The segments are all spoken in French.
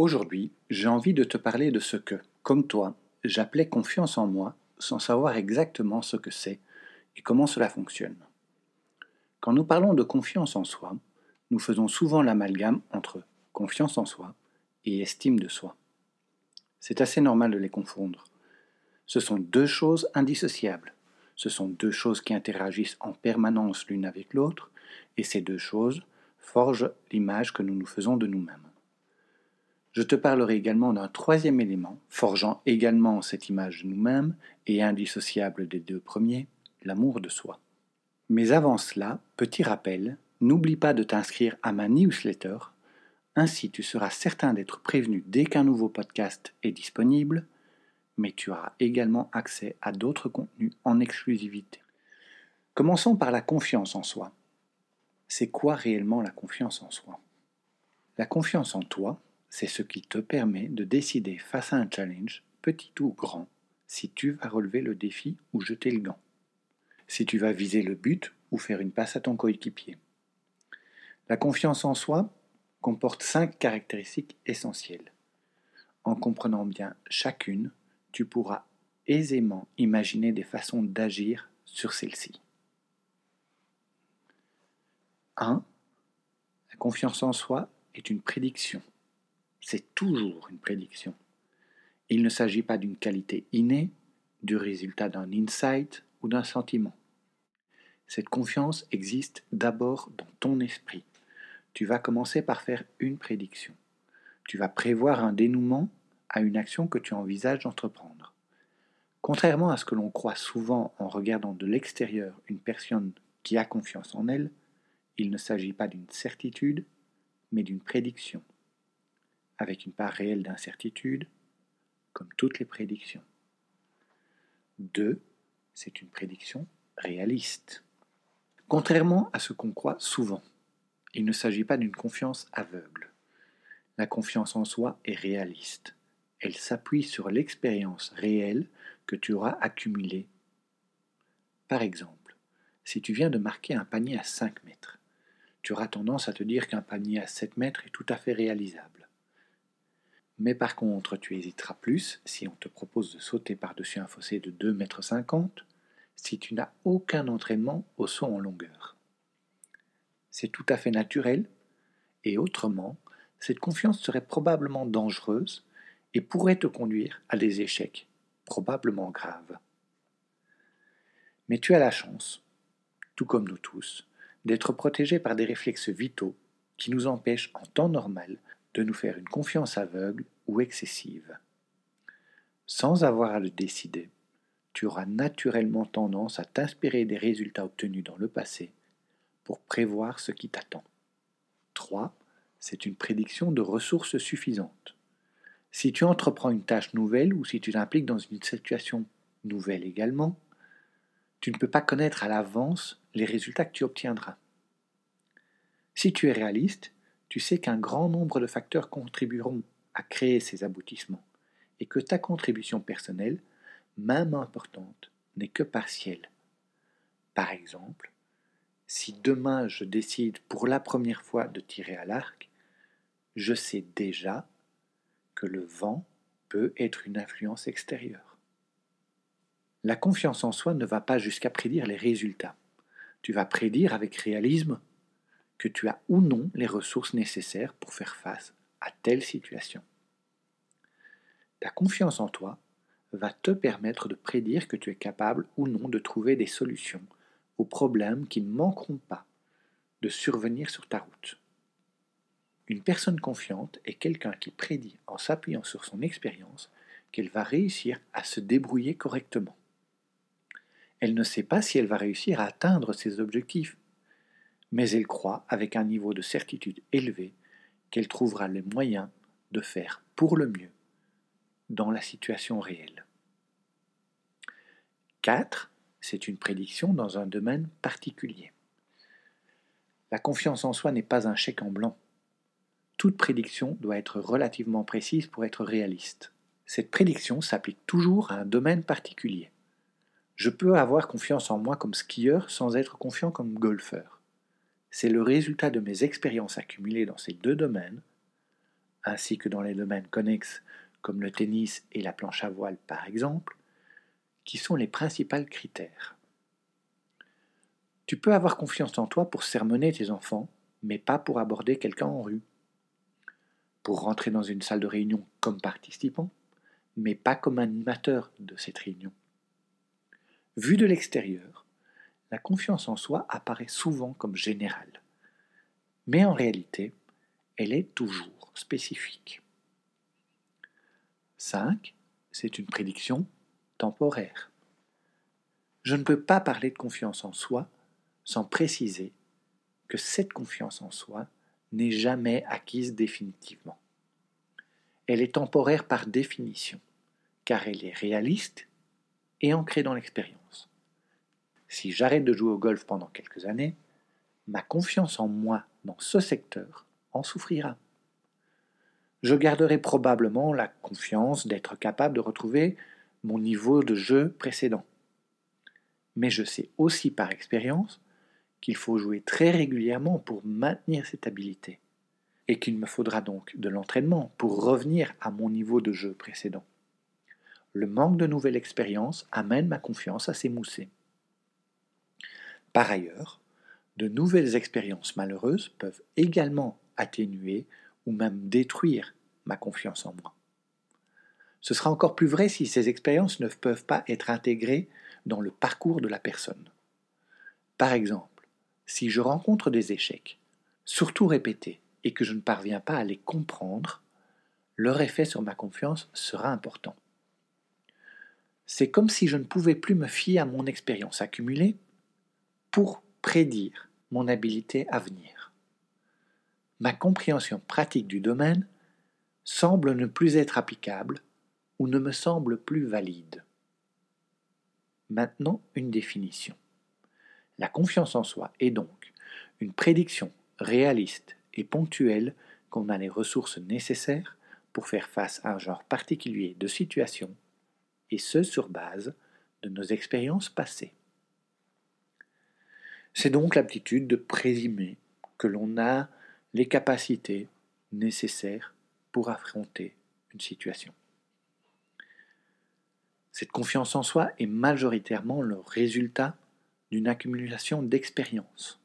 Aujourd'hui, j'ai envie de te parler de ce que, comme toi, j'appelais confiance en moi sans savoir exactement ce que c'est et comment cela fonctionne. Quand nous parlons de confiance en soi, nous faisons souvent l'amalgame entre confiance en soi et estime de soi. C'est assez normal de les confondre. Ce sont deux choses indissociables. Ce sont deux choses qui interagissent en permanence l'une avec l'autre, et ces deux choses forgent l'image que nous nous faisons de nous-mêmes. Je te parlerai également d'un troisième élément, forgeant également cette image nous-mêmes et indissociable des deux premiers, l'amour de soi. Mais avant cela, petit rappel, n'oublie pas de t'inscrire à ma newsletter, ainsi tu seras certain d'être prévenu dès qu'un nouveau podcast est disponible, mais tu auras également accès à d'autres contenus en exclusivité. Commençons par la confiance en soi. C'est quoi réellement la confiance en soi? La confiance en toi, c'est ce qui te permet de décider face à un challenge, petit ou grand, si tu vas relever le défi ou jeter le gant, si tu vas viser le but ou faire une passe à ton coéquipier. La confiance en soi comporte cinq caractéristiques essentielles. En comprenant bien chacune, tu pourras aisément imaginer des façons d'agir sur celle-ci. 1. La confiance en soi est une prédiction. C'est toujours une prédiction. Il ne s'agit pas d'une qualité innée, du résultat d'un insight ou d'un sentiment. Cette confiance existe d'abord dans ton esprit tu vas commencer par faire une prédiction. Tu vas prévoir un dénouement à une action que tu envisages d'entreprendre. Contrairement à ce que l'on croit souvent en regardant de l'extérieur une personne qui a confiance en elle, il ne s'agit pas d'une certitude, mais d'une prédiction, avec une part réelle d'incertitude, comme toutes les prédictions. 2. C'est une prédiction réaliste. Contrairement à ce qu'on croit souvent, il ne s'agit pas d'une confiance aveugle. La confiance en soi est réaliste. Elle s'appuie sur l'expérience réelle que tu auras accumulée. Par exemple, si tu viens de marquer un panier à 5 mètres, tu auras tendance à te dire qu'un panier à 7 mètres est tout à fait réalisable. Mais par contre, tu hésiteras plus si on te propose de sauter par-dessus un fossé de 2 mètres 50 si tu n'as aucun entraînement au saut en longueur c'est tout à fait naturel, et autrement, cette confiance serait probablement dangereuse et pourrait te conduire à des échecs, probablement graves. Mais tu as la chance, tout comme nous tous, d'être protégé par des réflexes vitaux qui nous empêchent en temps normal de nous faire une confiance aveugle ou excessive. Sans avoir à le décider, tu auras naturellement tendance à t'inspirer des résultats obtenus dans le passé pour prévoir ce qui t'attend. 3. C'est une prédiction de ressources suffisantes. Si tu entreprends une tâche nouvelle ou si tu t'impliques dans une situation nouvelle également, tu ne peux pas connaître à l'avance les résultats que tu obtiendras. Si tu es réaliste, tu sais qu'un grand nombre de facteurs contribueront à créer ces aboutissements et que ta contribution personnelle, même importante, n'est que partielle. Par exemple, si demain je décide pour la première fois de tirer à l'arc, je sais déjà que le vent peut être une influence extérieure. La confiance en soi ne va pas jusqu'à prédire les résultats. Tu vas prédire avec réalisme que tu as ou non les ressources nécessaires pour faire face à telle situation. Ta confiance en toi va te permettre de prédire que tu es capable ou non de trouver des solutions aux problèmes qui ne manqueront pas de survenir sur ta route. Une personne confiante est quelqu'un qui prédit en s'appuyant sur son expérience qu'elle va réussir à se débrouiller correctement. Elle ne sait pas si elle va réussir à atteindre ses objectifs, mais elle croit avec un niveau de certitude élevé qu'elle trouvera les moyens de faire pour le mieux dans la situation réelle. 4. C'est une prédiction dans un domaine particulier. La confiance en soi n'est pas un chèque en blanc. Toute prédiction doit être relativement précise pour être réaliste. Cette prédiction s'applique toujours à un domaine particulier. Je peux avoir confiance en moi comme skieur sans être confiant comme golfeur. C'est le résultat de mes expériences accumulées dans ces deux domaines, ainsi que dans les domaines connexes comme le tennis et la planche à voile par exemple, qui sont les principaux critères. Tu peux avoir confiance en toi pour sermonner tes enfants, mais pas pour aborder quelqu'un en rue. Pour rentrer dans une salle de réunion comme participant, mais pas comme animateur de cette réunion. Vue de l'extérieur, la confiance en soi apparaît souvent comme générale, mais en réalité, elle est toujours spécifique. 5. C'est une prédiction temporaire. Je ne peux pas parler de confiance en soi sans préciser que cette confiance en soi n'est jamais acquise définitivement. Elle est temporaire par définition, car elle est réaliste et ancrée dans l'expérience. Si j'arrête de jouer au golf pendant quelques années, ma confiance en moi dans ce secteur en souffrira. Je garderai probablement la confiance d'être capable de retrouver mon niveau de jeu précédent. Mais je sais aussi par expérience qu'il faut jouer très régulièrement pour maintenir cette habilité, et qu'il me faudra donc de l'entraînement pour revenir à mon niveau de jeu précédent le manque de nouvelles expériences amène ma confiance à s'émousser. Par ailleurs, de nouvelles expériences malheureuses peuvent également atténuer ou même détruire ma confiance en moi. Ce sera encore plus vrai si ces expériences ne peuvent pas être intégrées dans le parcours de la personne. Par exemple, si je rencontre des échecs, surtout répétés, et que je ne parviens pas à les comprendre, leur effet sur ma confiance sera important. C'est comme si je ne pouvais plus me fier à mon expérience accumulée pour prédire mon habilité à venir. Ma compréhension pratique du domaine semble ne plus être applicable ou ne me semble plus valide. Maintenant, une définition. La confiance en soi est donc une prédiction réaliste et ponctuelle qu'on a les ressources nécessaires pour faire face à un genre particulier de situation et ce sur base de nos expériences passées. C'est donc l'aptitude de présumer que l'on a les capacités nécessaires pour affronter une situation. Cette confiance en soi est majoritairement le résultat d'une accumulation d'expériences.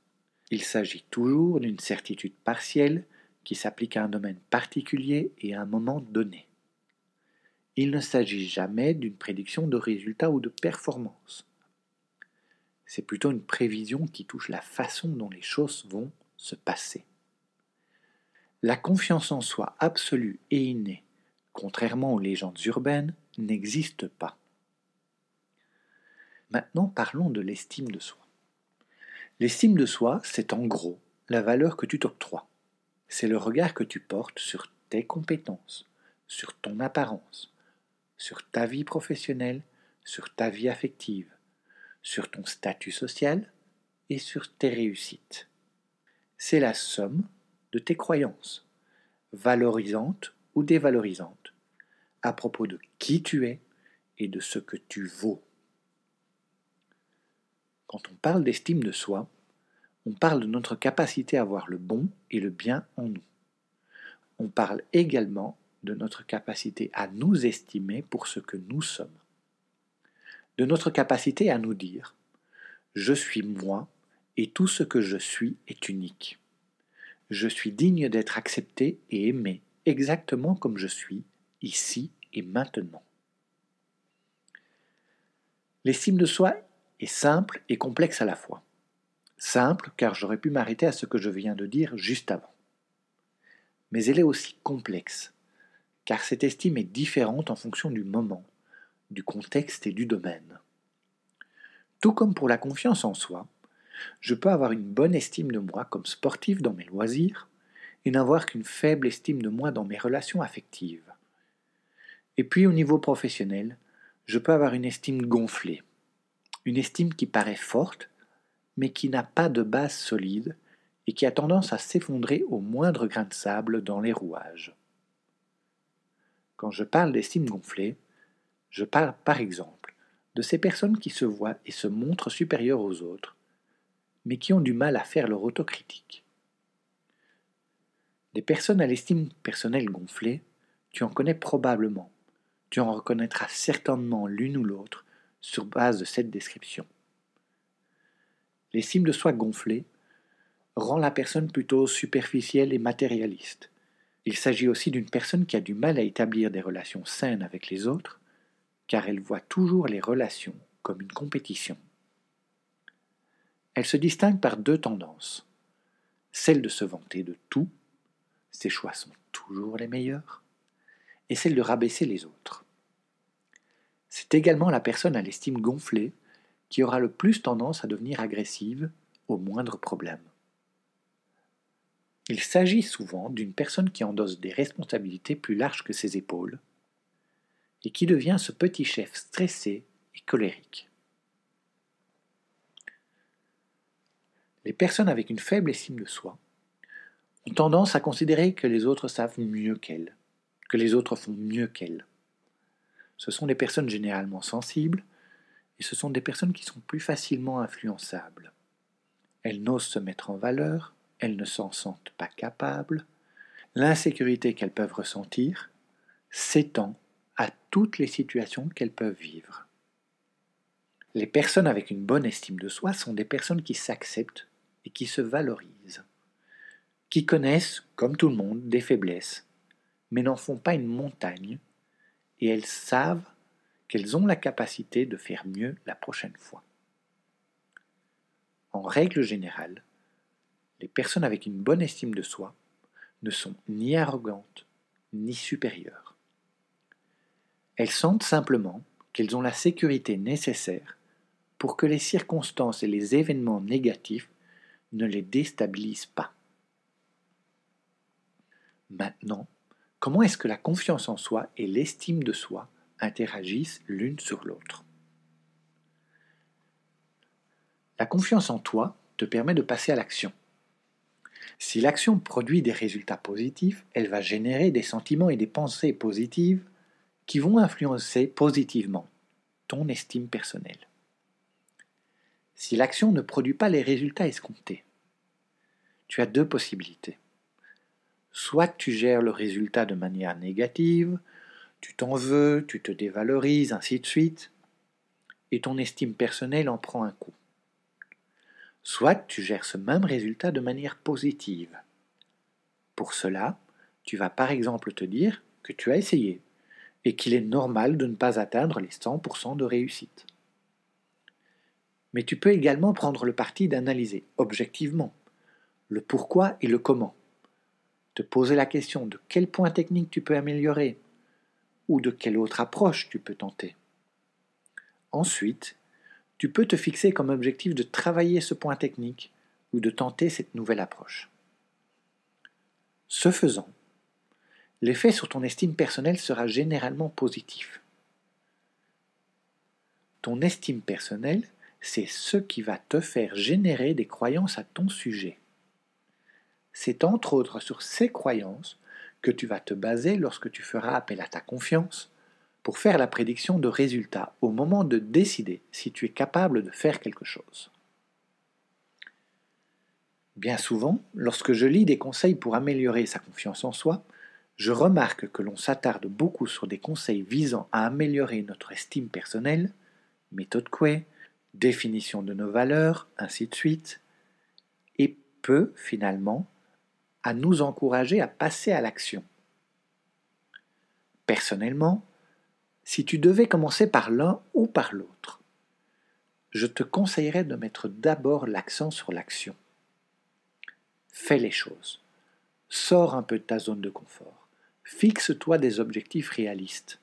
Il s'agit toujours d'une certitude partielle qui s'applique à un domaine particulier et à un moment donné. Il ne s'agit jamais d'une prédiction de résultat ou de performance. C'est plutôt une prévision qui touche la façon dont les choses vont se passer. La confiance en soi absolue et innée, contrairement aux légendes urbaines, n'existe pas. Maintenant parlons de l'estime de soi. L'estime de soi, c'est en gros la valeur que tu t'octroies. C'est le regard que tu portes sur tes compétences, sur ton apparence, sur ta vie professionnelle, sur ta vie affective, sur ton statut social et sur tes réussites. C'est la somme de tes croyances, valorisantes ou dévalorisantes, à propos de qui tu es et de ce que tu vaux. Quand on parle d'estime de soi, on parle de notre capacité à voir le bon et le bien en nous. On parle également de notre capacité à nous estimer pour ce que nous sommes, de notre capacité à nous dire ⁇ Je suis moi et tout ce que je suis est unique. Je suis digne d'être accepté et aimé exactement comme je suis, ici et maintenant. L'estime de soi est simple et complexe à la fois. Simple car j'aurais pu m'arrêter à ce que je viens de dire juste avant. Mais elle est aussi complexe, car cette estime est différente en fonction du moment, du contexte et du domaine. Tout comme pour la confiance en soi, je peux avoir une bonne estime de moi comme sportif dans mes loisirs et n'avoir qu'une faible estime de moi dans mes relations affectives. Et puis au niveau professionnel, je peux avoir une estime gonflée, une estime qui paraît forte, mais qui n'a pas de base solide et qui a tendance à s'effondrer au moindre grain de sable dans les rouages. Quand je parle d'estime gonflée, je parle par exemple de ces personnes qui se voient et se montrent supérieures aux autres, mais qui ont du mal à faire leur autocritique. Des personnes à l'estime personnelle gonflée, tu en connais probablement. Tu en reconnaîtras certainement l'une ou l'autre sur base de cette description. L'estime de soi gonflée rend la personne plutôt superficielle et matérialiste. Il s'agit aussi d'une personne qui a du mal à établir des relations saines avec les autres, car elle voit toujours les relations comme une compétition. Elle se distingue par deux tendances. Celle de se vanter de tout, ses choix sont toujours les meilleurs, et celle de rabaisser les autres. C'est également la personne à l'estime gonflée qui aura le plus tendance à devenir agressive au moindre problème. Il s'agit souvent d'une personne qui endosse des responsabilités plus larges que ses épaules et qui devient ce petit chef stressé et colérique. Les personnes avec une faible estime de soi ont tendance à considérer que les autres savent mieux qu'elles, que les autres font mieux qu'elles. Ce sont des personnes généralement sensibles et ce sont des personnes qui sont plus facilement influençables. Elles n'osent se mettre en valeur, elles ne s'en sentent pas capables, l'insécurité qu'elles peuvent ressentir s'étend à toutes les situations qu'elles peuvent vivre. Les personnes avec une bonne estime de soi sont des personnes qui s'acceptent et qui se valorisent, qui connaissent, comme tout le monde, des faiblesses, mais n'en font pas une montagne, et elles savent qu'elles ont la capacité de faire mieux la prochaine fois. En règle générale, les personnes avec une bonne estime de soi ne sont ni arrogantes ni supérieures. Elles sentent simplement qu'elles ont la sécurité nécessaire pour que les circonstances et les événements négatifs ne les déstabilise pas. Maintenant, comment est-ce que la confiance en soi et l'estime de soi interagissent l'une sur l'autre? La confiance en toi te permet de passer à l'action. Si l'action produit des résultats positifs, elle va générer des sentiments et des pensées positives qui vont influencer positivement ton estime personnelle si l'action ne produit pas les résultats escomptés. Tu as deux possibilités. Soit tu gères le résultat de manière négative, tu t'en veux, tu te dévalorises, ainsi de suite, et ton estime personnelle en prend un coup. Soit tu gères ce même résultat de manière positive. Pour cela, tu vas par exemple te dire que tu as essayé et qu'il est normal de ne pas atteindre les 100% de réussite mais tu peux également prendre le parti d'analyser objectivement le pourquoi et le comment. Te poser la question de quel point technique tu peux améliorer ou de quelle autre approche tu peux tenter. Ensuite, tu peux te fixer comme objectif de travailler ce point technique ou de tenter cette nouvelle approche. Ce faisant, l'effet sur ton estime personnelle sera généralement positif. Ton estime personnelle c'est ce qui va te faire générer des croyances à ton sujet. C'est entre autres sur ces croyances que tu vas te baser lorsque tu feras appel à ta confiance pour faire la prédiction de résultats au moment de décider si tu es capable de faire quelque chose. Bien souvent, lorsque je lis des conseils pour améliorer sa confiance en soi, je remarque que l'on s'attarde beaucoup sur des conseils visant à améliorer notre estime personnelle, méthode Coué, définition de nos valeurs, ainsi de suite, et peut finalement à nous encourager à passer à l'action. Personnellement, Si tu devais commencer par l'un ou par l'autre, je te conseillerais de mettre d'abord l'accent sur l'action. Fais les choses. Sors un peu de ta zone de confort. Fixe-toi des objectifs réalistes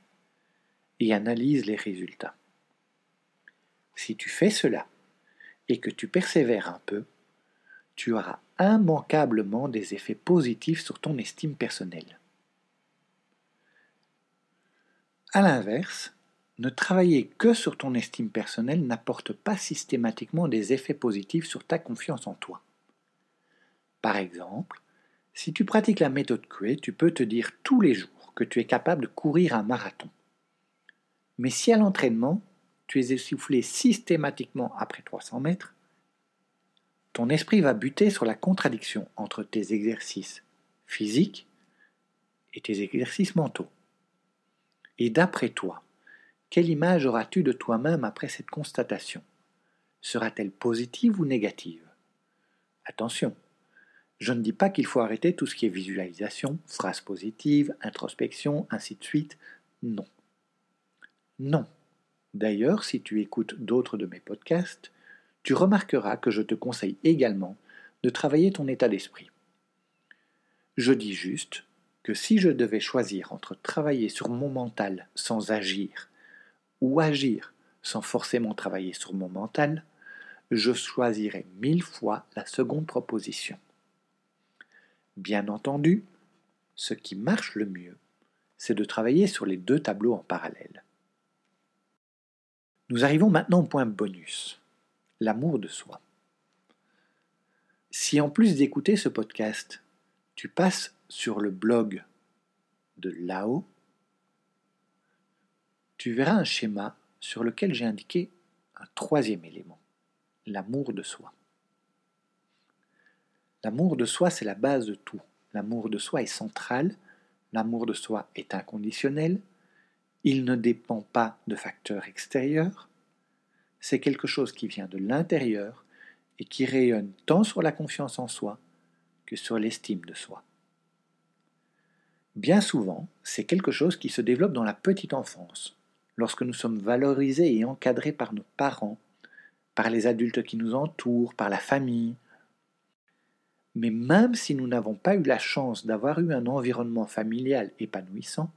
et analyse les résultats. Si tu fais cela et que tu persévères un peu, tu auras immanquablement des effets positifs sur ton estime personnelle. A l'inverse, ne travailler que sur ton estime personnelle n'apporte pas systématiquement des effets positifs sur ta confiance en toi. Par exemple, si tu pratiques la méthode Coué, tu peux te dire tous les jours que tu es capable de courir un marathon. Mais si à l'entraînement, tu es essoufflé systématiquement après 300 mètres, ton esprit va buter sur la contradiction entre tes exercices physiques et tes exercices mentaux. Et d'après toi, quelle image auras-tu de toi-même après cette constatation? Sera-t-elle positive ou négative? Attention, je ne dis pas qu'il faut arrêter tout ce qui est visualisation, phrase positive, introspection, ainsi de suite. Non. Non. D'ailleurs, si tu écoutes d'autres de mes podcasts, tu remarqueras que je te conseille également de travailler ton état d'esprit. Je dis juste que si je devais choisir entre travailler sur mon mental sans agir ou agir sans forcément travailler sur mon mental, je choisirais mille fois la seconde proposition. Bien entendu, ce qui marche le mieux, c'est de travailler sur les deux tableaux en parallèle. Nous arrivons maintenant au point bonus, l'amour de soi. Si en plus d'écouter ce podcast, tu passes sur le blog de Lao, tu verras un schéma sur lequel j'ai indiqué un troisième élément, l'amour de soi. L'amour de soi, c'est la base de tout. L'amour de soi est central, l'amour de soi est inconditionnel, il ne dépend pas de facteurs extérieurs, c'est quelque chose qui vient de l'intérieur et qui rayonne tant sur la confiance en soi que sur l'estime de soi. Bien souvent, c'est quelque chose qui se développe dans la petite enfance, lorsque nous sommes valorisés et encadrés par nos parents, par les adultes qui nous entourent, par la famille, mais même si nous n'avons pas eu la chance d'avoir eu un environnement familial épanouissant,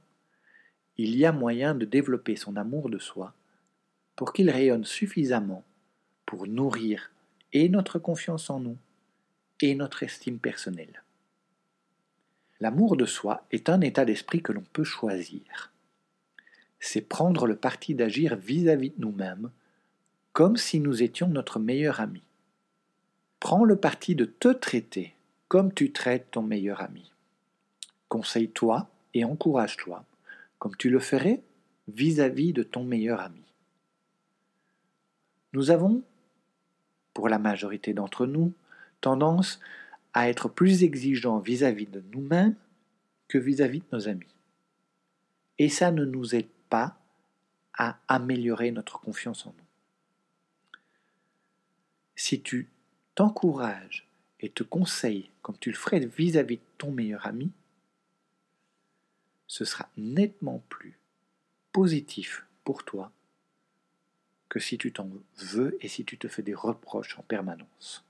il y a moyen de développer son amour de soi pour qu'il rayonne suffisamment pour nourrir et notre confiance en nous et notre estime personnelle. L'amour de soi est un état d'esprit que l'on peut choisir. C'est prendre le parti d'agir vis-à-vis de nous-mêmes comme si nous étions notre meilleur ami. Prends le parti de te traiter comme tu traites ton meilleur ami. Conseille-toi et encourage-toi comme tu le ferais vis-à-vis de ton meilleur ami. Nous avons, pour la majorité d'entre nous, tendance à être plus exigeants vis-à-vis de nous-mêmes que vis-à-vis -vis de nos amis. Et ça ne nous aide pas à améliorer notre confiance en nous. Si tu t'encourages et te conseilles comme tu le ferais vis-à-vis de ton meilleur ami, ce sera nettement plus positif pour toi que si tu t'en veux et si tu te fais des reproches en permanence.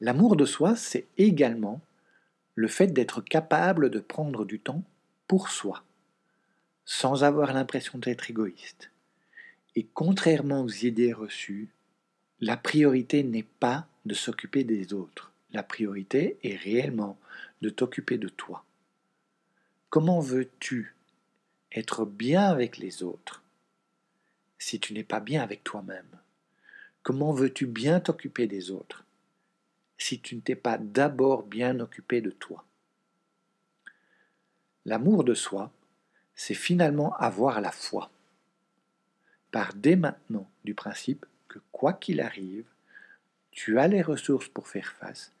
L'amour de soi, c'est également le fait d'être capable de prendre du temps pour soi, sans avoir l'impression d'être égoïste. Et contrairement aux idées reçues, la priorité n'est pas de s'occuper des autres. La priorité est réellement de t'occuper de toi. Comment veux-tu être bien avec les autres si tu n'es pas bien avec toi-même? Comment veux-tu bien t'occuper des autres si tu ne t'es pas d'abord bien occupé de toi? L'amour de soi, c'est finalement avoir la foi. Par dès maintenant du principe quoi qu'il arrive, tu as les ressources pour faire face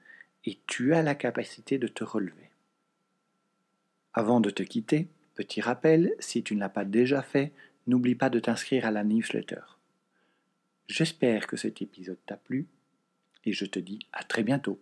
et tu as la capacité de te relever. Avant de te quitter, petit rappel, si tu ne l'as pas déjà fait, n'oublie pas de t'inscrire à la newsletter. J'espère que cet épisode t'a plu et je te dis à très bientôt.